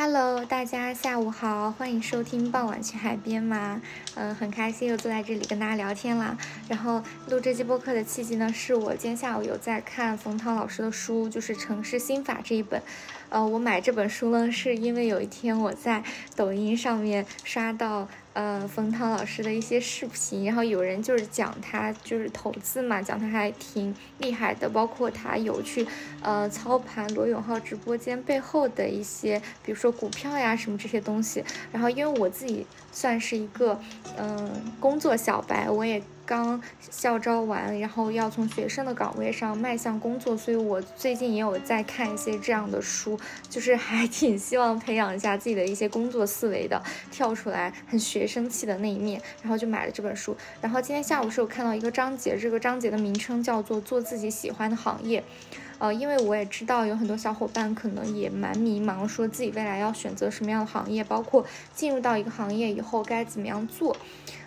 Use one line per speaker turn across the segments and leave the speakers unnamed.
Hello，大家下午好，欢迎收听傍晚去海边吗。嗯，很开心又坐在这里跟大家聊天啦。然后录这期播客的契机呢，是我今天下午有在看冯唐老师的书，就是《城市心法》这一本。呃，我买这本书呢，是因为有一天我在抖音上面刷到。呃，冯唐老师的一些视频，然后有人就是讲他就是投资嘛，讲他还挺厉害的，包括他有去呃操盘罗永浩直播间背后的一些，比如说股票呀什么这些东西。然后因为我自己算是一个嗯工作小白，我也。刚校招完，然后要从学生的岗位上迈向工作，所以我最近也有在看一些这样的书，就是还挺希望培养一下自己的一些工作思维的，跳出来很学生气的那一面，然后就买了这本书。然后今天下午是有看到一个章节，这个章节的名称叫做“做自己喜欢的行业”，呃，因为我也知道有很多小伙伴可能也蛮迷茫，说自己未来要选择什么样的行业，包括进入到一个行业以后该怎么样做。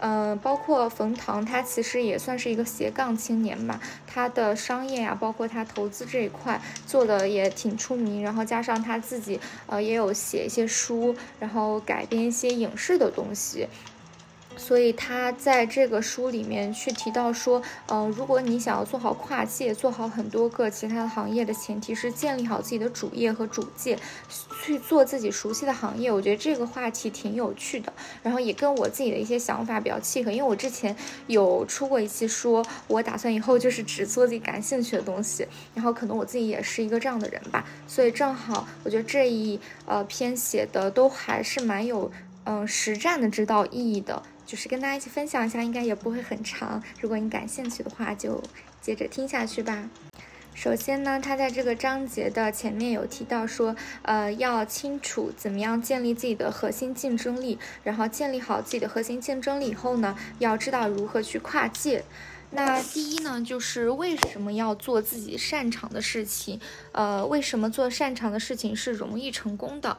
嗯，包括冯唐，他其实也算是一个斜杠青年吧。他的商业呀，包括他投资这一块做的也挺出名。然后加上他自己，呃，也有写一些书，然后改编一些影视的东西。所以他在这个书里面去提到说，呃，如果你想要做好跨界，做好很多个其他的行业的前提是建立好自己的主业和主界，去做自己熟悉的行业。我觉得这个话题挺有趣的，然后也跟我自己的一些想法比较契合。因为我之前有出过一期，说我打算以后就是只做自己感兴趣的东西，然后可能我自己也是一个这样的人吧。所以正好，我觉得这一呃篇写的都还是蛮有嗯实战的指导意义的。就是跟大家一起分享一下，应该也不会很长。如果你感兴趣的话，就接着听下去吧。首先呢，他在这个章节的前面有提到说，呃，要清楚怎么样建立自己的核心竞争力，然后建立好自己的核心竞争力以后呢，要知道如何去跨界。那第一呢，就是为什么要做自己擅长的事情？呃，为什么做擅长的事情是容易成功的？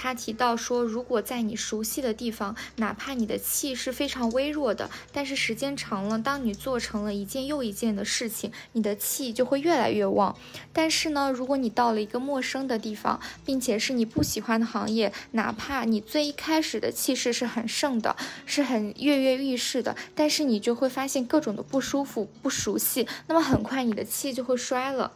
他提到说，如果在你熟悉的地方，哪怕你的气是非常微弱的，但是时间长了，当你做成了一件又一件的事情，你的气就会越来越旺。但是呢，如果你到了一个陌生的地方，并且是你不喜欢的行业，哪怕你最一开始的气势是很盛的，是很跃跃欲试的，但是你就会发现各种的不舒服、不熟悉，那么很快你的气就会衰了。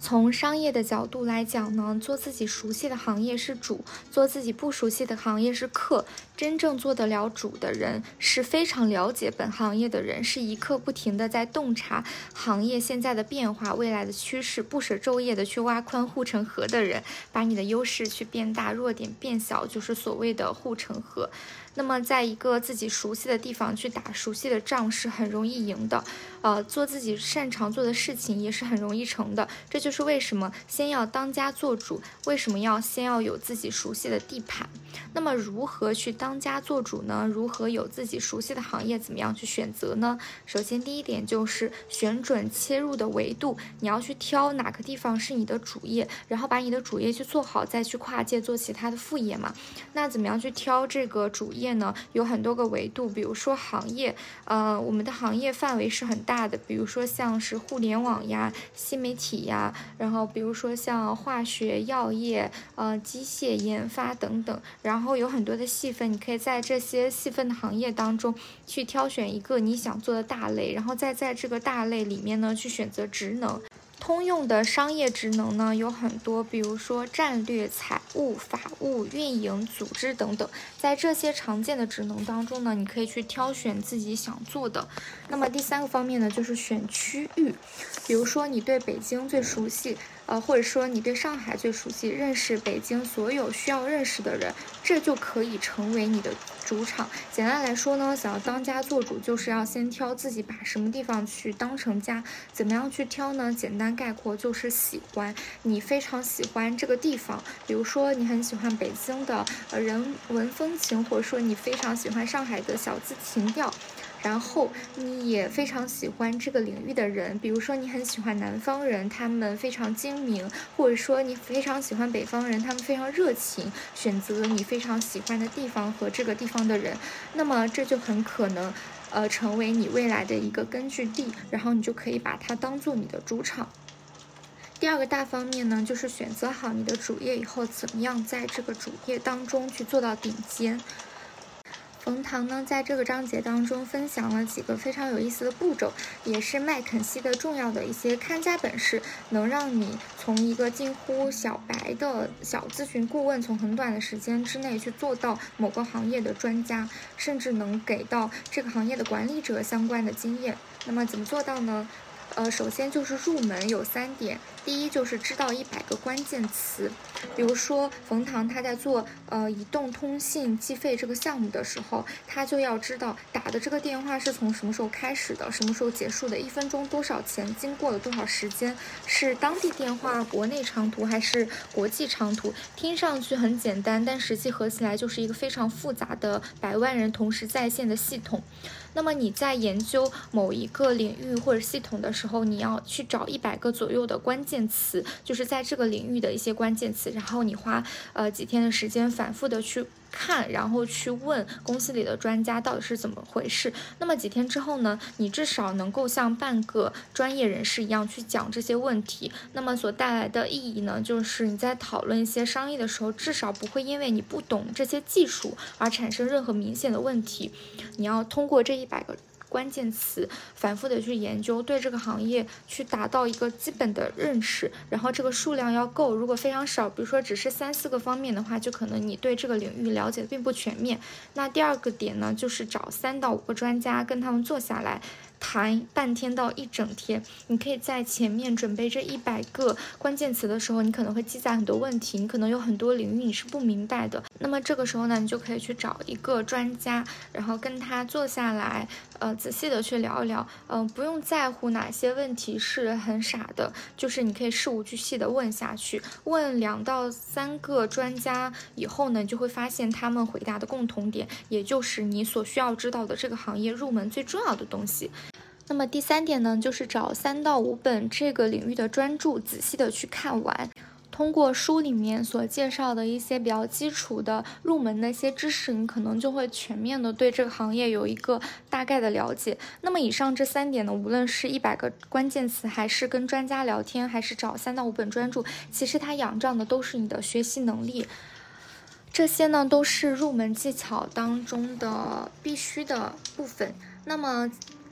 从商业的角度来讲呢，做自己熟悉的行业是主，做自己不熟悉的行业是客。真正做得了主的人，是非常了解本行业的人，是一刻不停的在洞察行业现在的变化、未来的趋势，不舍昼夜的去挖宽护城河的人。把你的优势去变大，弱点变小，就是所谓的护城河。那么，在一个自己熟悉的地方去打熟悉的仗是很容易赢的，呃，做自己擅长做的事情也是很容易成的。这就是为什么先要当家做主，为什么要先要有自己熟悉的地盘。那么，如何去当家做主呢？如何有自己熟悉的行业？怎么样去选择呢？首先，第一点就是选准切入的维度，你要去挑哪个地方是你的主业，然后把你的主业去做好，再去跨界做其他的副业嘛。那怎么样去挑这个主业？呢有很多个维度，比如说行业，呃，我们的行业范围是很大的，比如说像是互联网呀、新媒体呀，然后比如说像化学、药业、呃，机械研发等等，然后有很多的细分，你可以在这些细分的行业当中去挑选一个你想做的大类，然后再在这个大类里面呢去选择职能。通用的商业职能呢有很多，比如说战略、财务、法务、运营、组织等等。在这些常见的职能当中呢，你可以去挑选自己想做的。那么第三个方面呢，就是选区域，比如说你对北京最熟悉。呃，或者说你对上海最熟悉，认识北京所有需要认识的人，这就可以成为你的主场。简单来说呢，想要当家做主，就是要先挑自己把什么地方去当成家。怎么样去挑呢？简单概括就是喜欢，你非常喜欢这个地方。比如说你很喜欢北京的呃人文风情，或者说你非常喜欢上海的小资情调。然后你也非常喜欢这个领域的人，比如说你很喜欢南方人，他们非常精明，或者说你非常喜欢北方人，他们非常热情，选择你非常喜欢的地方和这个地方的人，那么这就很可能，呃，成为你未来的一个根据地，然后你就可以把它当做你的主场。第二个大方面呢，就是选择好你的主业以后，怎么样在这个主业当中去做到顶尖。冯唐呢，在这个章节当中分享了几个非常有意思的步骤，也是麦肯锡的重要的一些看家本事，能让你从一个近乎小白的小咨询顾问，从很短的时间之内去做到某个行业的专家，甚至能给到这个行业的管理者相关的经验。那么怎么做到呢？呃，首先就是入门有三点，第一就是知道一百个关键词，比如说冯唐他在做呃移动通信计费这个项目的时候，他就要知道打的这个电话是从什么时候开始的，什么时候结束的，一分钟多少钱，经过了多少时间，是当地电话、国内长途还是国际长途？听上去很简单，但实际合起来就是一个非常复杂的百万人同时在线的系统。那么你在研究某一个领域或者系统的时候，你要去找一百个左右的关键词，就是在这个领域的一些关键词，然后你花呃几天的时间反复的去。看，然后去问公司里的专家到底是怎么回事。那么几天之后呢，你至少能够像半个专业人士一样去讲这些问题。那么所带来的意义呢，就是你在讨论一些商业的时候，至少不会因为你不懂这些技术而产生任何明显的问题。你要通过这一百个。关键词反复的去研究，对这个行业去达到一个基本的认识，然后这个数量要够。如果非常少，比如说只是三四个方面的话，就可能你对这个领域了解并不全面。那第二个点呢，就是找三到五个专家跟他们坐下来。谈半天到一整天，你可以在前面准备这一百个关键词的时候，你可能会记载很多问题，你可能有很多领域你是不明白的。那么这个时候呢，你就可以去找一个专家，然后跟他坐下来，呃，仔细的去聊一聊。嗯，不用在乎哪些问题是很傻的，就是你可以事无巨细的问下去，问两到三个专家以后呢，你就会发现他们回答的共同点，也就是你所需要知道的这个行业入门最重要的东西。那么第三点呢，就是找三到五本这个领域的专著，仔细的去看完。通过书里面所介绍的一些比较基础的入门的一些知识，你可能就会全面的对这个行业有一个大概的了解。那么以上这三点呢，无论是一百个关键词，还是跟专家聊天，还是找三到五本专著，其实它仰仗的都是你的学习能力。这些呢，都是入门技巧当中的必须的部分。那么。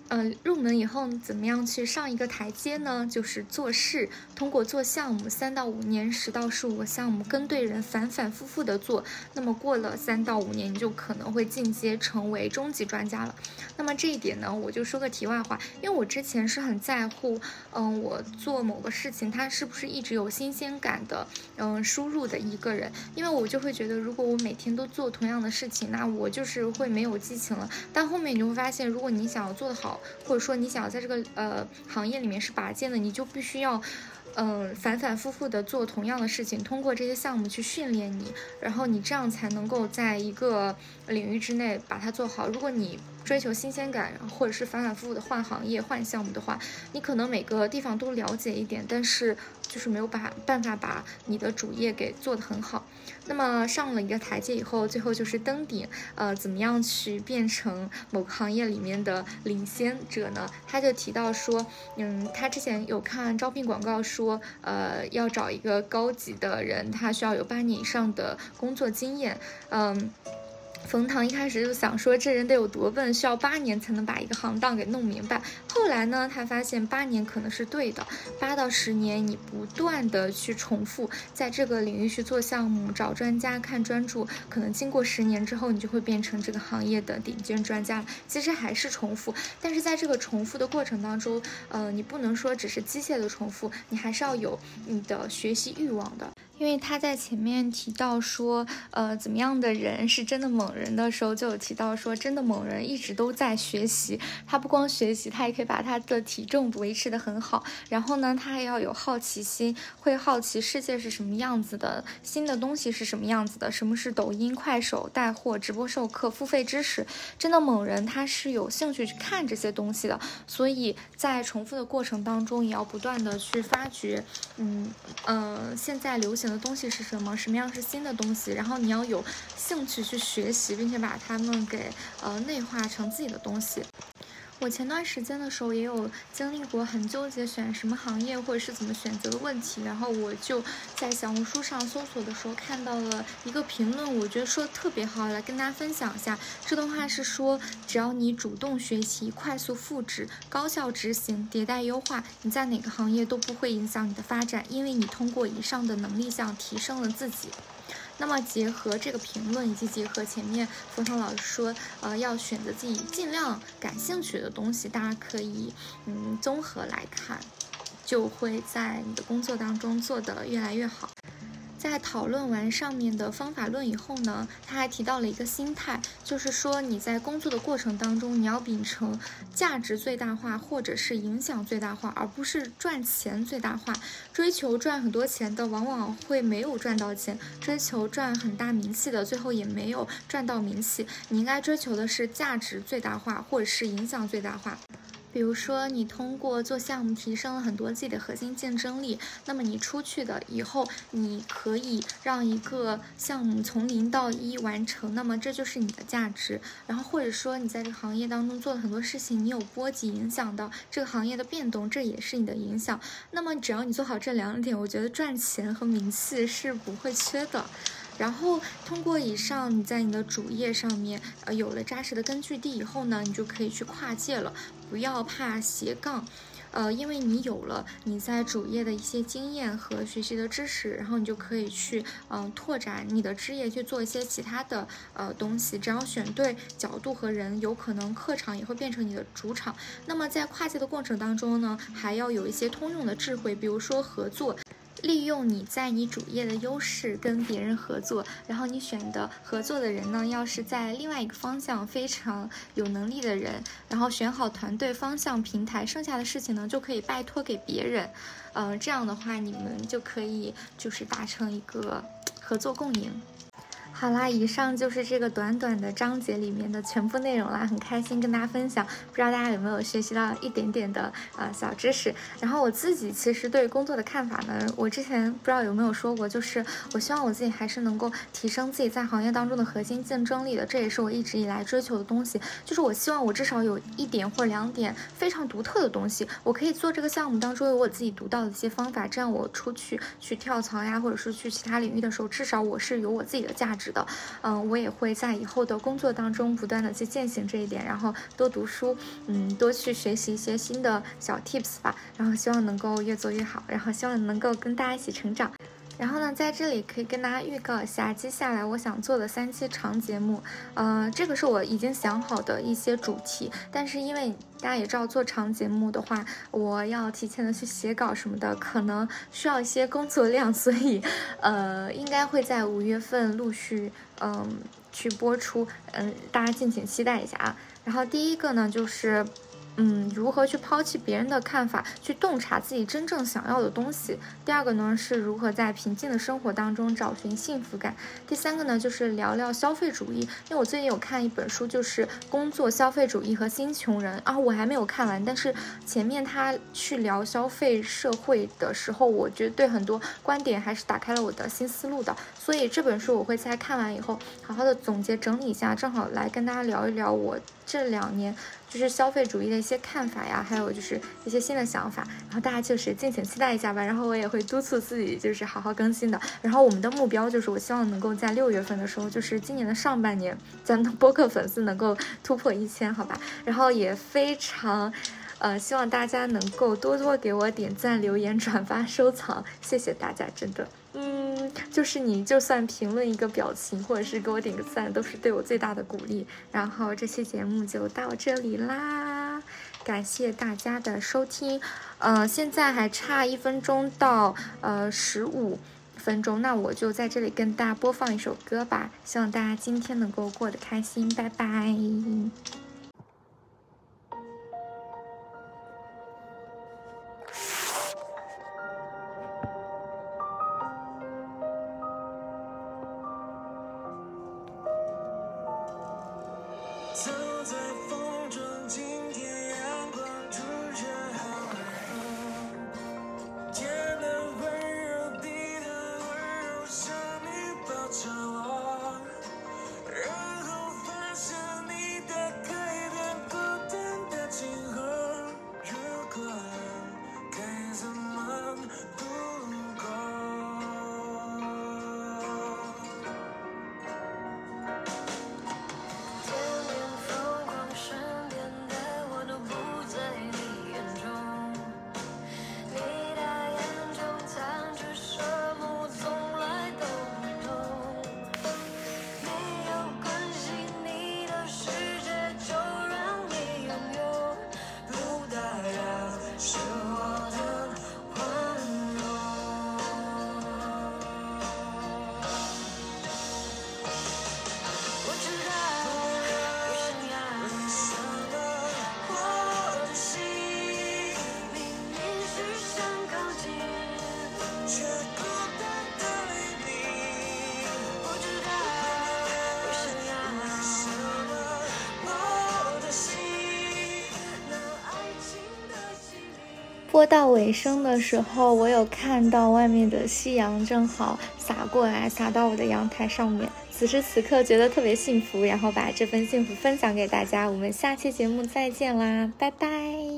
嗯，入门以后怎么样去上一个台阶呢？就是做事，通过做项目，三到五年，十到十五个项目，跟对人，反反复复的做。那么过了三到五年，你就可能会进阶成为中级专家了。那么这一点呢，我就说个题外话，因为我之前是很在乎，嗯，我做某个事情，它是不是一直有新鲜感的，嗯，输入的一个人。因为我就会觉得，如果我每天都做同样的事情，那我就是会没有激情了。但后面你会发现，如果你想要做得好，或者说你想要在这个呃行业里面是拔尖的，你就必须要，嗯，反反复复的做同样的事情，通过这些项目去训练你，然后你这样才能够在一个领域之内把它做好。如果你追求新鲜感，或者是反反复复的换行业、换项目的话，你可能每个地方都了解一点，但是就是没有把办法把你的主业给做得很好。那么上了一个台阶以后，最后就是登顶。呃，怎么样去变成某个行业里面的领先者呢？他就提到说，嗯，他之前有看招聘广告说，呃，要找一个高级的人，他需要有八年以上的工作经验，嗯。冯唐一开始就想说，这人得有多笨，需要八年才能把一个行当给弄明白。后来呢，他发现八年可能是对的，八到十年，你不断的去重复，在这个领域去做项目、找专家、看专注，可能经过十年之后，你就会变成这个行业的顶尖专家了。其实还是重复，但是在这个重复的过程当中，呃，你不能说只是机械的重复，你还是要有你的学习欲望的。因为他在前面提到说，呃，怎么样的人是真的猛人的时候，就有提到说，真的猛人一直都在学习。他不光学习，他也可以把他的体重维持得很好。然后呢，他还要有好奇心，会好奇世界是什么样子的，新的东西是什么样子的，什么是抖音、快手带货、直播授课、付费知识。真的猛人，他是有兴趣去看这些东西的。所以在重复的过程当中，也要不断的去发掘，嗯嗯，现在流行。的东西是什么？什么样是新的东西？然后你要有兴趣去学习，并且把它们给呃内化成自己的东西。我前段时间的时候也有经历过很纠结选什么行业或者是怎么选择的问题，然后我就在小红书上搜索的时候看到了一个评论，我觉得说的特别好，来跟大家分享一下。这段话是说，只要你主动学习、快速复制、高效执行、迭代优化，你在哪个行业都不会影响你的发展，因为你通过以上的能力项提升了自己。那么结合这个评论，以及结合前面冯唐老师说，呃，要选择自己尽量感兴趣的东西，大家可以嗯综合来看，就会在你的工作当中做得越来越好。在讨论完上面的方法论以后呢，他还提到了一个心态，就是说你在工作的过程当中，你要秉承价值最大化或者是影响最大化，而不是赚钱最大化。追求赚很多钱的，往往会没有赚到钱；追求赚很大名气的，最后也没有赚到名气。你应该追求的是价值最大化，或者是影响最大化。比如说，你通过做项目提升了很多自己的核心竞争力，那么你出去的以后，你可以让一个项目从零到一完成，那么这就是你的价值。然后或者说你在这个行业当中做了很多事情，你有波及影响到这个行业的变动，这也是你的影响。那么只要你做好这两点，我觉得赚钱和名气是不会缺的。然后通过以上，你在你的主业上面，呃，有了扎实的根据地以后呢，你就可以去跨界了。不要怕斜杠，呃，因为你有了你在主业的一些经验和学习的知识，然后你就可以去，嗯，拓展你的枝叶，去做一些其他的呃东西。只要选对角度和人，有可能客场也会变成你的主场。那么在跨界的过程当中呢，还要有一些通用的智慧，比如说合作。利用你在你主业的优势跟别人合作，然后你选的合作的人呢，要是在另外一个方向非常有能力的人，然后选好团队方向平台，剩下的事情呢就可以拜托给别人，嗯，这样的话你们就可以就是达成一个合作共赢。好啦，以上就是这个短短的章节里面的全部内容啦，很开心跟大家分享，不知道大家有没有学习到一点点的呃小知识。然后我自己其实对工作的看法呢，我之前不知道有没有说过，就是我希望我自己还是能够提升自己在行业当中的核心竞争力的，这也是我一直以来追求的东西。就是我希望我至少有一点或者两点非常独特的东西，我可以做这个项目当中有我自己独到的一些方法，这样我出去去跳槽呀，或者是去其他领域的时候，至少我是有我自己的价值。的，嗯，我也会在以后的工作当中不断的去践行这一点，然后多读书，嗯，多去学习一些新的小 tips 吧，然后希望能够越做越好，然后希望能够跟大家一起成长。然后呢，在这里可以跟大家预告一下，接下来我想做的三期长节目，呃，这个是我已经想好的一些主题，但是因为大家也知道，做长节目的话，我要提前的去写稿什么的，可能需要一些工作量，所以，呃，应该会在五月份陆续，嗯，去播出，嗯，大家敬请期待一下啊。然后第一个呢，就是。嗯，如何去抛弃别人的看法，去洞察自己真正想要的东西？第二个呢，是如何在平静的生活当中找寻幸福感？第三个呢，就是聊聊消费主义。因为我最近有看一本书，就是《工作消费主义和新穷人》啊，我还没有看完，但是前面他去聊消费社会的时候，我觉得对很多观点还是打开了我的新思路的。所以这本书我会在看完以后，好好的总结整理一下，正好来跟大家聊一聊我这两年。就是消费主义的一些看法呀，还有就是一些新的想法，然后大家就是敬请期待一下吧。然后我也会督促自己，就是好好更新的。然后我们的目标就是，我希望能够在六月份的时候，就是今年的上半年，咱的播客粉丝能够突破一千，好吧？然后也非常，呃，希望大家能够多多给我点赞、留言、转发、收藏，谢谢大家，真的。就是你就算评论一个表情，或者是给我点个赞，都是对我最大的鼓励。然后这期节目就到这里啦，感谢大家的收听。呃，现在还差一分钟到呃十五分钟，那我就在这里跟大家播放一首歌吧。希望大家今天能够过得开心，拜拜。播到尾声的时候，我有看到外面的夕阳正好洒过来，洒到我的阳台上面。此时此刻觉得特别幸福，然后把这份幸福分享给大家。我们下期节目再见啦，拜拜。